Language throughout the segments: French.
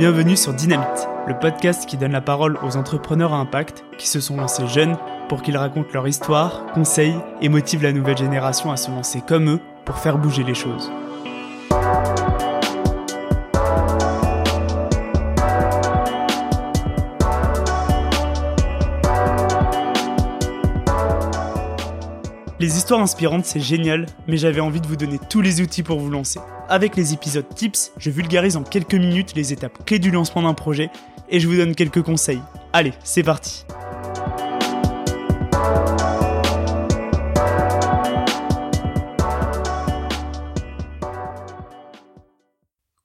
Bienvenue sur Dynamite, le podcast qui donne la parole aux entrepreneurs à impact qui se sont lancés jeunes pour qu'ils racontent leur histoire, conseillent et motivent la nouvelle génération à se lancer comme eux pour faire bouger les choses. Les histoires inspirantes, c'est génial, mais j'avais envie de vous donner tous les outils pour vous lancer. Avec les épisodes tips, je vulgarise en quelques minutes les étapes clés du lancement d'un projet et je vous donne quelques conseils. Allez, c'est parti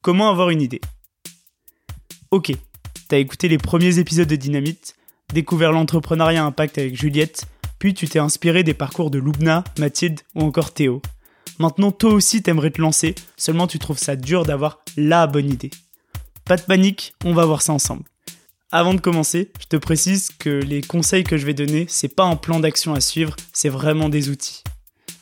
Comment avoir une idée? Ok, t'as écouté les premiers épisodes de Dynamite, découvert l'entrepreneuriat impact avec Juliette, puis tu t'es inspiré des parcours de Loubna, Mathilde ou encore Théo. Maintenant, toi aussi t'aimerais te lancer, seulement tu trouves ça dur d'avoir la bonne idée. Pas de panique, on va voir ça ensemble. Avant de commencer, je te précise que les conseils que je vais donner, c'est pas un plan d'action à suivre, c'est vraiment des outils.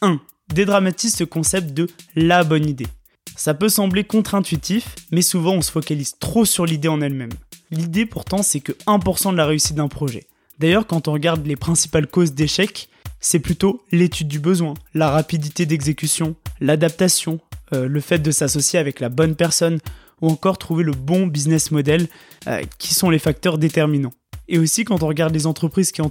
1. Dédramatise ce concept de la bonne idée. Ça peut sembler contre-intuitif, mais souvent on se focalise trop sur l'idée en elle-même. L'idée pourtant c'est que 1% de la réussite d'un projet. D'ailleurs, quand on regarde les principales causes d'échec, c'est plutôt l'étude du besoin, la rapidité d'exécution, l'adaptation, euh, le fait de s'associer avec la bonne personne ou encore trouver le bon business model euh, qui sont les facteurs déterminants. Et aussi quand on regarde les entreprises qui ont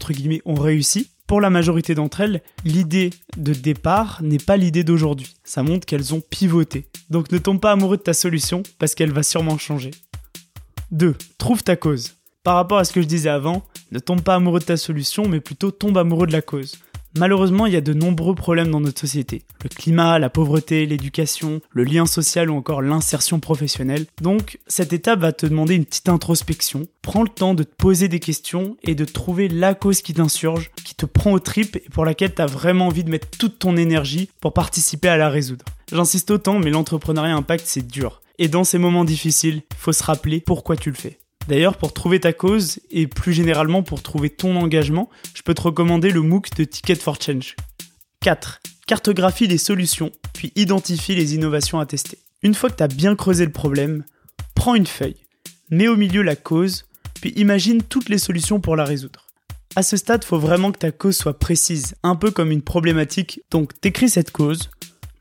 réussi, pour la majorité d'entre elles, l'idée de départ n'est pas l'idée d'aujourd'hui. Ça montre qu'elles ont pivoté. Donc ne tombe pas amoureux de ta solution parce qu'elle va sûrement changer. 2. Trouve ta cause. Par rapport à ce que je disais avant, ne tombe pas amoureux de ta solution, mais plutôt tombe amoureux de la cause. Malheureusement, il y a de nombreux problèmes dans notre société. Le climat, la pauvreté, l'éducation, le lien social ou encore l'insertion professionnelle. Donc, cette étape va te demander une petite introspection. Prends le temps de te poser des questions et de trouver la cause qui t'insurge, qui te prend aux tripes et pour laquelle tu as vraiment envie de mettre toute ton énergie pour participer à la résoudre. J'insiste autant, mais l'entrepreneuriat impact, c'est dur. Et dans ces moments difficiles, il faut se rappeler pourquoi tu le fais. D'ailleurs, pour trouver ta cause et plus généralement pour trouver ton engagement, je peux te recommander le MOOC de Ticket for Change. 4. Cartographie les solutions, puis identifie les innovations à tester. Une fois que tu as bien creusé le problème, prends une feuille, mets au milieu la cause, puis imagine toutes les solutions pour la résoudre. À ce stade, faut vraiment que ta cause soit précise, un peu comme une problématique. Donc, t'écris cette cause,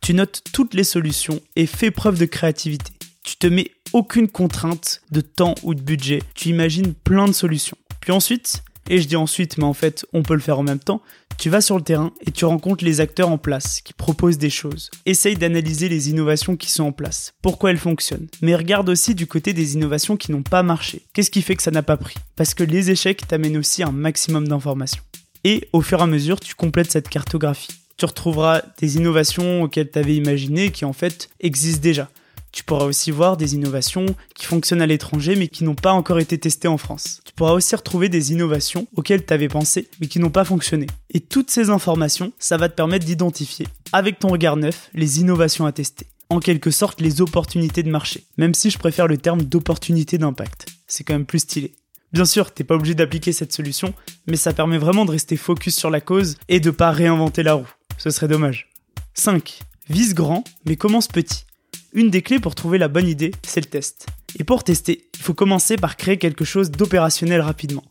tu notes toutes les solutions et fais preuve de créativité. Tu te mets aucune contrainte de temps ou de budget. Tu imagines plein de solutions. Puis ensuite, et je dis ensuite, mais en fait, on peut le faire en même temps, tu vas sur le terrain et tu rencontres les acteurs en place qui proposent des choses. Essaye d'analyser les innovations qui sont en place, pourquoi elles fonctionnent. Mais regarde aussi du côté des innovations qui n'ont pas marché. Qu'est-ce qui fait que ça n'a pas pris? Parce que les échecs t'amènent aussi un maximum d'informations. Et au fur et à mesure, tu complètes cette cartographie. Tu retrouveras des innovations auxquelles tu avais imaginé qui en fait existent déjà. Tu pourras aussi voir des innovations qui fonctionnent à l'étranger mais qui n'ont pas encore été testées en France. Tu pourras aussi retrouver des innovations auxquelles tu avais pensé mais qui n'ont pas fonctionné. Et toutes ces informations, ça va te permettre d'identifier, avec ton regard neuf, les innovations à tester. En quelque sorte, les opportunités de marché. Même si je préfère le terme d'opportunité d'impact. C'est quand même plus stylé. Bien sûr, t'es pas obligé d'appliquer cette solution, mais ça permet vraiment de rester focus sur la cause et de pas réinventer la roue. Ce serait dommage. 5. Vise grand, mais commence petit. Une des clés pour trouver la bonne idée, c'est le test. Et pour tester, il faut commencer par créer quelque chose d'opérationnel rapidement.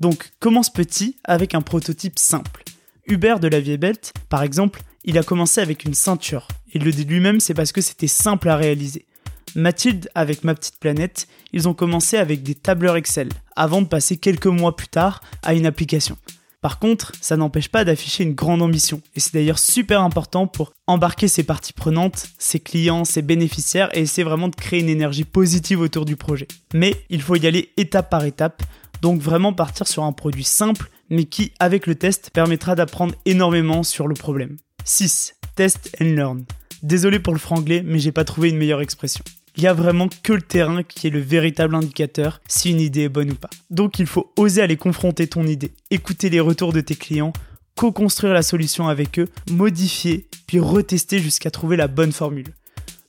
Donc commence petit avec un prototype simple. Hubert de la Vieille Belt, par exemple, il a commencé avec une ceinture. Il le dit lui-même, c'est parce que c'était simple à réaliser. Mathilde avec Ma Petite Planète, ils ont commencé avec des tableurs Excel, avant de passer quelques mois plus tard à une application. Par contre, ça n'empêche pas d'afficher une grande ambition, et c'est d'ailleurs super important pour embarquer ses parties prenantes, ses clients, ses bénéficiaires, et essayer vraiment de créer une énergie positive autour du projet. Mais il faut y aller étape par étape, donc vraiment partir sur un produit simple, mais qui, avec le test, permettra d'apprendre énormément sur le problème. 6. Test and learn. Désolé pour le franglais, mais j'ai pas trouvé une meilleure expression il y a vraiment que le terrain qui est le véritable indicateur si une idée est bonne ou pas. Donc il faut oser aller confronter ton idée, écouter les retours de tes clients, co-construire la solution avec eux, modifier, puis retester jusqu'à trouver la bonne formule.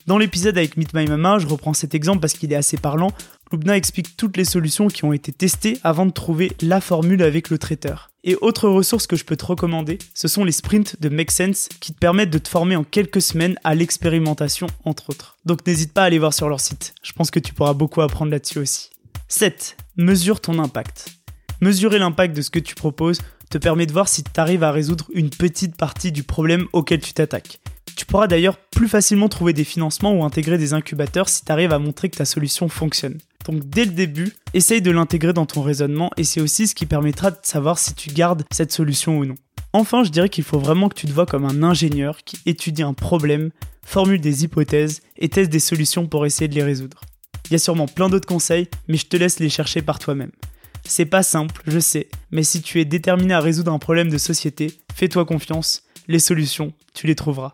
Dans l'épisode avec Meet My Mama, je reprends cet exemple parce qu'il est assez parlant. Lubna explique toutes les solutions qui ont été testées avant de trouver la formule avec le traiteur. Et autre ressource que je peux te recommander, ce sont les sprints de Make Sense qui te permettent de te former en quelques semaines à l'expérimentation entre autres. Donc n'hésite pas à aller voir sur leur site, je pense que tu pourras beaucoup apprendre là-dessus aussi. 7. Mesure ton impact. Mesurer l'impact de ce que tu proposes te permet de voir si tu arrives à résoudre une petite partie du problème auquel tu t'attaques. Tu pourras d'ailleurs plus facilement trouver des financements ou intégrer des incubateurs si tu arrives à montrer que ta solution fonctionne. Donc dès le début, essaye de l'intégrer dans ton raisonnement et c'est aussi ce qui permettra de savoir si tu gardes cette solution ou non. Enfin, je dirais qu'il faut vraiment que tu te vois comme un ingénieur qui étudie un problème, formule des hypothèses et teste des solutions pour essayer de les résoudre. Il y a sûrement plein d'autres conseils, mais je te laisse les chercher par toi-même. C'est pas simple, je sais, mais si tu es déterminé à résoudre un problème de société, fais-toi confiance, les solutions, tu les trouveras.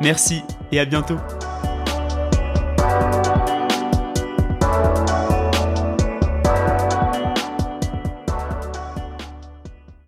Merci et à bientôt